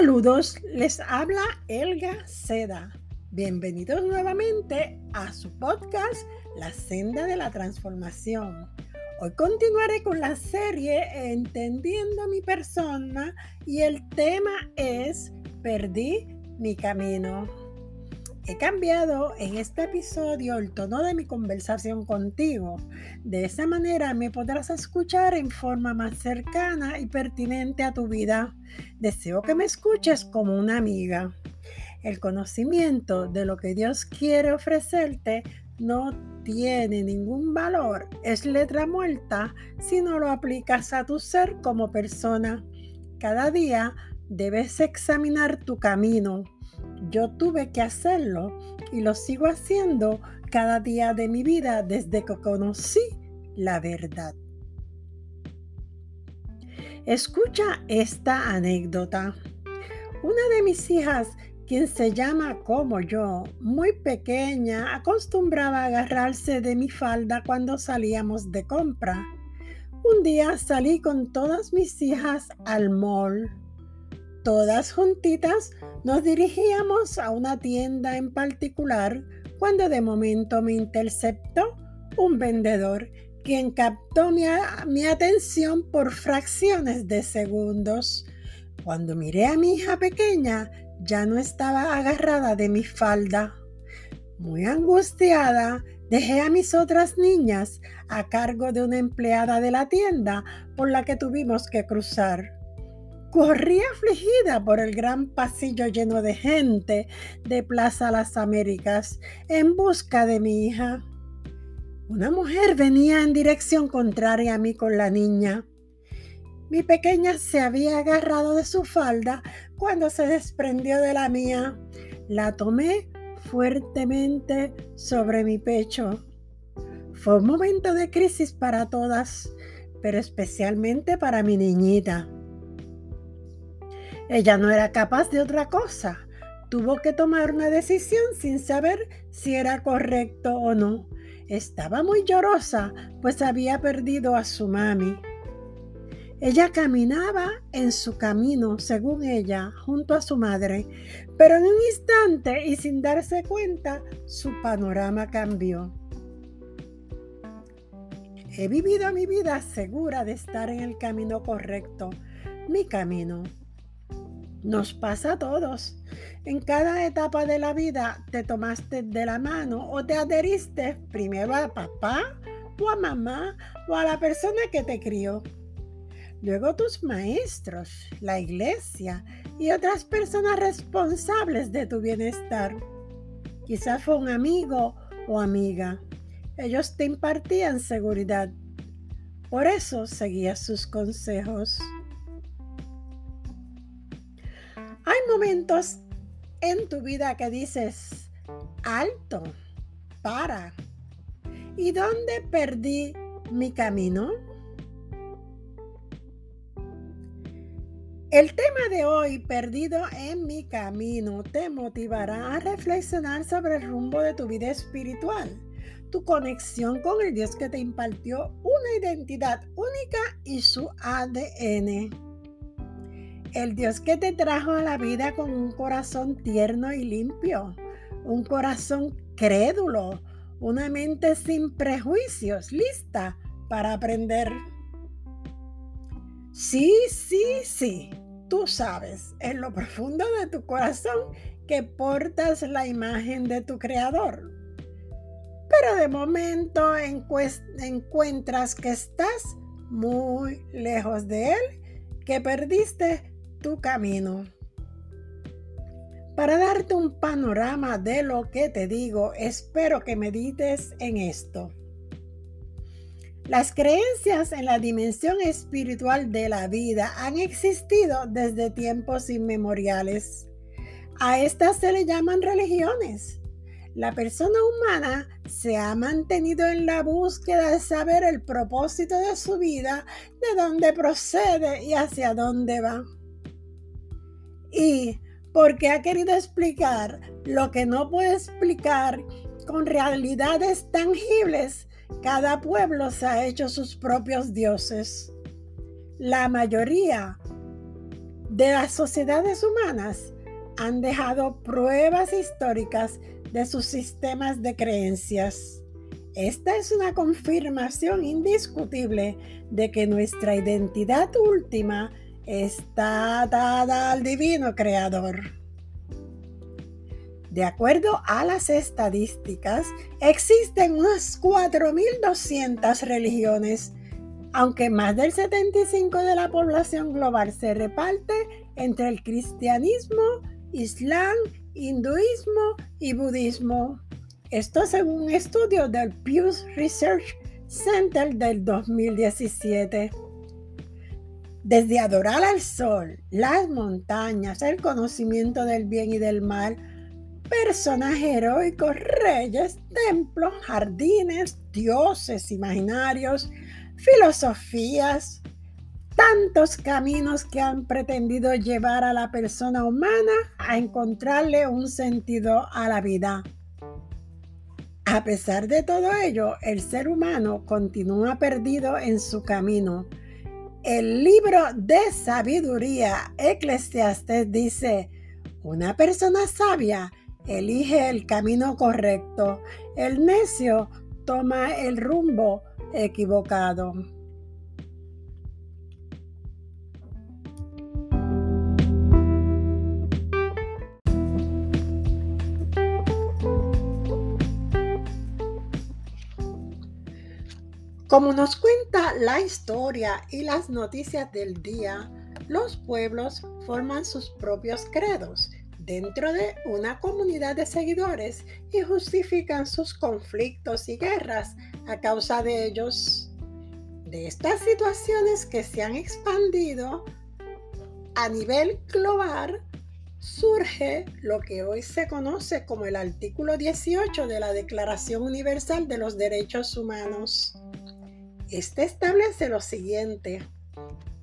Saludos, les habla Elga Seda. Bienvenidos nuevamente a su podcast La senda de la transformación. Hoy continuaré con la serie Entendiendo mi persona y el tema es Perdí mi camino. He cambiado en este episodio el tono de mi conversación contigo. De esa manera me podrás escuchar en forma más cercana y pertinente a tu vida. Deseo que me escuches como una amiga. El conocimiento de lo que Dios quiere ofrecerte no tiene ningún valor, es letra muerta si no lo aplicas a tu ser como persona. Cada día debes examinar tu camino yo tuve que hacerlo y lo sigo haciendo cada día de mi vida desde que conocí la verdad. Escucha esta anécdota. Una de mis hijas, quien se llama como yo, muy pequeña, acostumbraba agarrarse de mi falda cuando salíamos de compra. Un día salí con todas mis hijas al mall Todas juntitas nos dirigíamos a una tienda en particular cuando de momento me interceptó un vendedor quien captó mi, mi, atención por fracciones de segundos. Cuando miré a mi hija pequeña, ya no estaba agarrada de mi falda. Muy angustiada, dejé a mis otras niñas a cargo de una empleada de la tienda por la que tuvimos que cruzar. Corrí afligida por el gran pasillo lleno de gente de Plaza Las Américas en busca de mi hija. Una mujer venía en dirección contraria a mí con la niña. Mi pequeña se había agarrado de su falda cuando se desprendió de la mía. La tomé fuertemente sobre mi pecho. Fue un momento de crisis para todas, pero especialmente para mi niñita. Ella no era capaz de otra cosa. Tuvo que tomar una decisión sin saber si era correcto o no. Estaba muy llorosa, pues había perdido a su mami. Ella caminaba en su camino, según ella, junto a su madre, pero en un instante y sin darse cuenta, su panorama cambió. He vivido mi vida segura de estar en el camino correcto, mi camino. Nos pasa a todos. En cada etapa de la vida te tomaste de la mano o te adheriste primero a papá o a mamá o a la persona que te crió. Luego tus maestros, la iglesia y otras personas responsables de tu bienestar. Quizás fue un amigo o amiga. Ellos te impartían seguridad. Por eso seguías sus consejos. Momentos en tu vida que dices, alto, para. ¿Y dónde perdí mi camino? El tema de hoy, perdido en mi camino, te motivará a reflexionar sobre el rumbo de tu vida espiritual, tu conexión con el Dios que te impartió una identidad única y su ADN. El Dios que te trajo a la vida con un corazón tierno y limpio, un corazón crédulo, una mente sin prejuicios, lista para aprender. Sí, sí, sí, tú sabes en lo profundo de tu corazón que portas la imagen de tu creador. Pero de momento encuentras que estás muy lejos de él, que perdiste tu camino. Para darte un panorama de lo que te digo, espero que medites en esto. Las creencias en la dimensión espiritual de la vida han existido desde tiempos inmemoriales. A estas se le llaman religiones. La persona humana se ha mantenido en la búsqueda de saber el propósito de su vida, de dónde procede y hacia dónde va y porque ha querido explicar lo que no puede explicar con realidades tangibles, cada pueblo se ha hecho sus propios dioses. La mayoría de las sociedades humanas han dejado pruebas históricas de sus sistemas de creencias. Esta es una confirmación indiscutible de que nuestra identidad última está dada al divino creador. De acuerdo a las estadísticas, existen unas 4.200 religiones, aunque más del 75% de la población global se reparte entre el cristianismo, islam, hinduismo y budismo. Esto según un estudio del Pew Research Center del 2017. Desde adorar al sol, las montañas, el conocimiento del bien y del mal, personajes heroicos, reyes, templos, jardines, dioses imaginarios, filosofías, tantos caminos que han pretendido llevar a la persona humana a encontrarle un sentido a la vida. A pesar de todo ello, el ser humano continúa perdido en su camino. El libro de sabiduría Eclesiastes dice, una persona sabia elige el camino correcto, el necio toma el rumbo equivocado. Como nos cuenta la historia y las noticias del día, los pueblos forman sus propios credos dentro de una comunidad de seguidores y justifican sus conflictos y guerras a causa de ellos. De estas situaciones que se han expandido a nivel global, surge lo que hoy se conoce como el artículo 18 de la Declaración Universal de los Derechos Humanos. Este establece lo siguiente.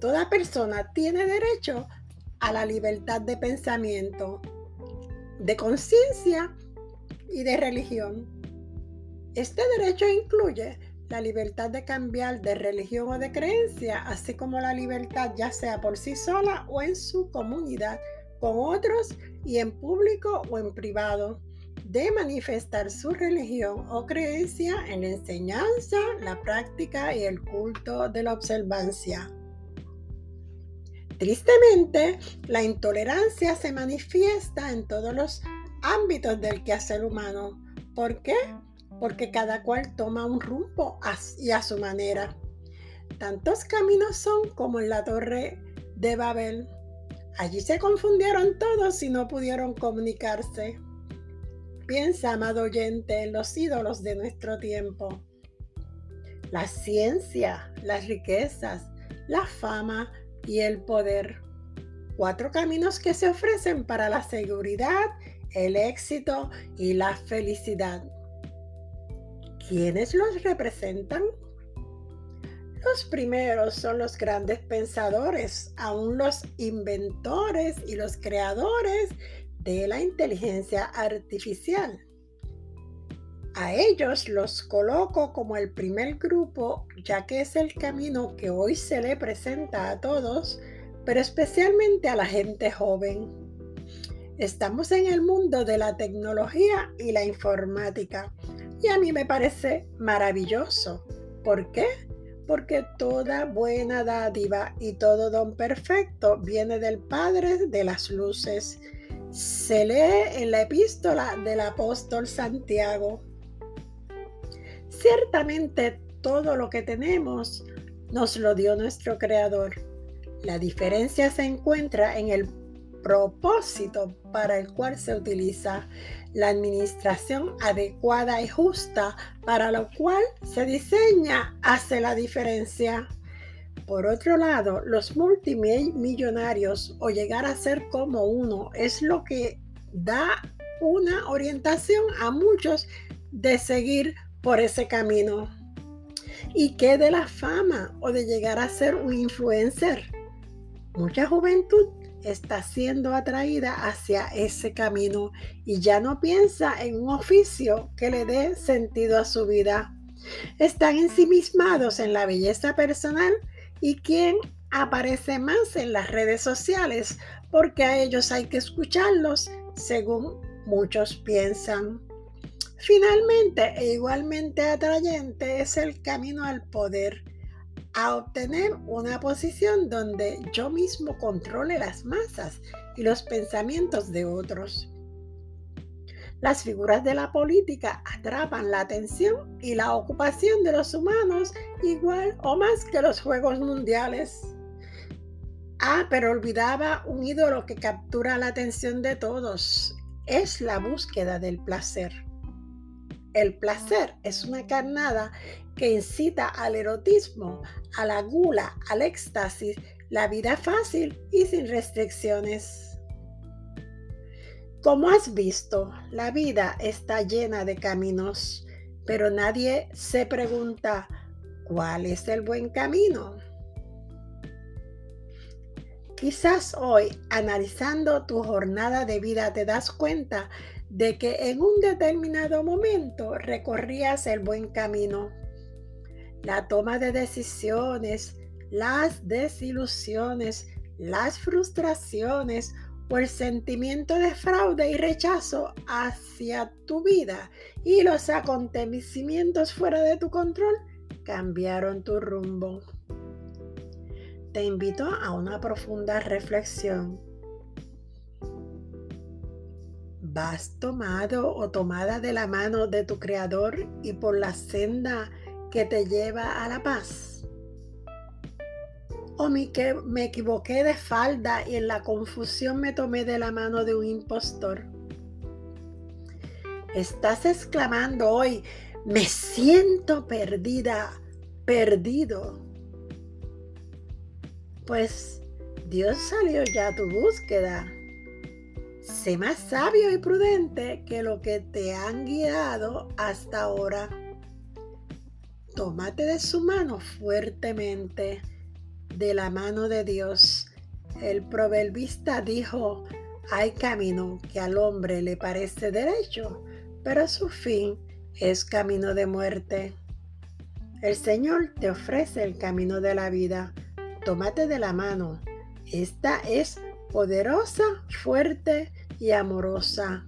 Toda persona tiene derecho a la libertad de pensamiento, de conciencia y de religión. Este derecho incluye la libertad de cambiar de religión o de creencia, así como la libertad ya sea por sí sola o en su comunidad con otros y en público o en privado de manifestar su religión o creencia en la enseñanza, la práctica y el culto de la observancia. Tristemente, la intolerancia se manifiesta en todos los ámbitos del quehacer humano. ¿Por qué? Porque cada cual toma un rumbo y a su manera. Tantos caminos son como en la torre de Babel. Allí se confundieron todos y no pudieron comunicarse. Piensa, amado oyente, en los ídolos de nuestro tiempo. La ciencia, las riquezas, la fama y el poder. Cuatro caminos que se ofrecen para la seguridad, el éxito y la felicidad. ¿Quiénes los representan? Los primeros son los grandes pensadores, aún los inventores y los creadores de la inteligencia artificial. A ellos los coloco como el primer grupo, ya que es el camino que hoy se le presenta a todos, pero especialmente a la gente joven. Estamos en el mundo de la tecnología y la informática, y a mí me parece maravilloso. ¿Por qué? Porque toda buena dádiva y todo don perfecto viene del Padre de las Luces se lee en la epístola del apóstol Santiago. Ciertamente todo lo que tenemos nos lo dio nuestro Creador. La diferencia se encuentra en el propósito para el cual se utiliza la administración adecuada y justa para lo cual se diseña hace la diferencia. Por otro lado, los multimillonarios o llegar a ser como uno es lo que da una orientación a muchos de seguir por ese camino. ¿Y qué de la fama o de llegar a ser un influencer? Mucha juventud está siendo atraída hacia ese camino y ya no piensa en un oficio que le dé sentido a su vida. Están ensimismados en la belleza personal y quién aparece más en las redes sociales porque a ellos hay que escucharlos según muchos piensan. Finalmente e igualmente atrayente es el camino al poder, a obtener una posición donde yo mismo controle las masas y los pensamientos de otros. Las figuras de la política atrapan la atención y la ocupación de los humanos igual o más que los Juegos Mundiales. Ah, pero olvidaba un ídolo que captura la atención de todos. Es la búsqueda del placer. El placer es una carnada que incita al erotismo, a la gula, al éxtasis, la vida fácil y sin restricciones. Como has visto, la vida está llena de caminos, pero nadie se pregunta cuál es el buen camino. Quizás hoy, analizando tu jornada de vida, te das cuenta de que en un determinado momento recorrías el buen camino. La toma de decisiones, las desilusiones, las frustraciones el sentimiento de fraude y rechazo hacia tu vida y los acontecimientos fuera de tu control cambiaron tu rumbo te invito a una profunda reflexión. ¿Vas tomado o tomada de la mano de tu Creador y por la senda que te lleva a la paz? ¿O me, me equivoqué de falda y en la confusión me tomé de la mano de un impostor? Estás exclamando hoy, me siento perdida, perdido pues Dios salió ya a tu búsqueda. Sé más sabio y prudente que lo que te han guiado hasta ahora. Tómate de su mano fuertemente, de la mano de Dios. El proverbista dijo, hay camino que al hombre le parece derecho, pero su fin es camino de muerte. El Señor te ofrece el camino de la vida tómate de la mano. Esta es poderosa, fuerte y amorosa.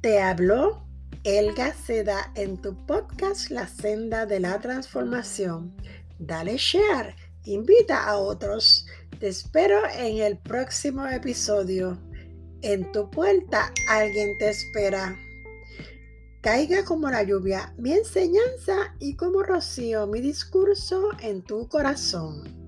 Te habló Elga Seda en tu podcast La Senda de la Transformación. Dale share, invita a otros. Te espero en el próximo episodio. En tu puerta alguien te espera. Caiga como la lluvia mi enseñanza y como rocío mi discurso en tu corazón.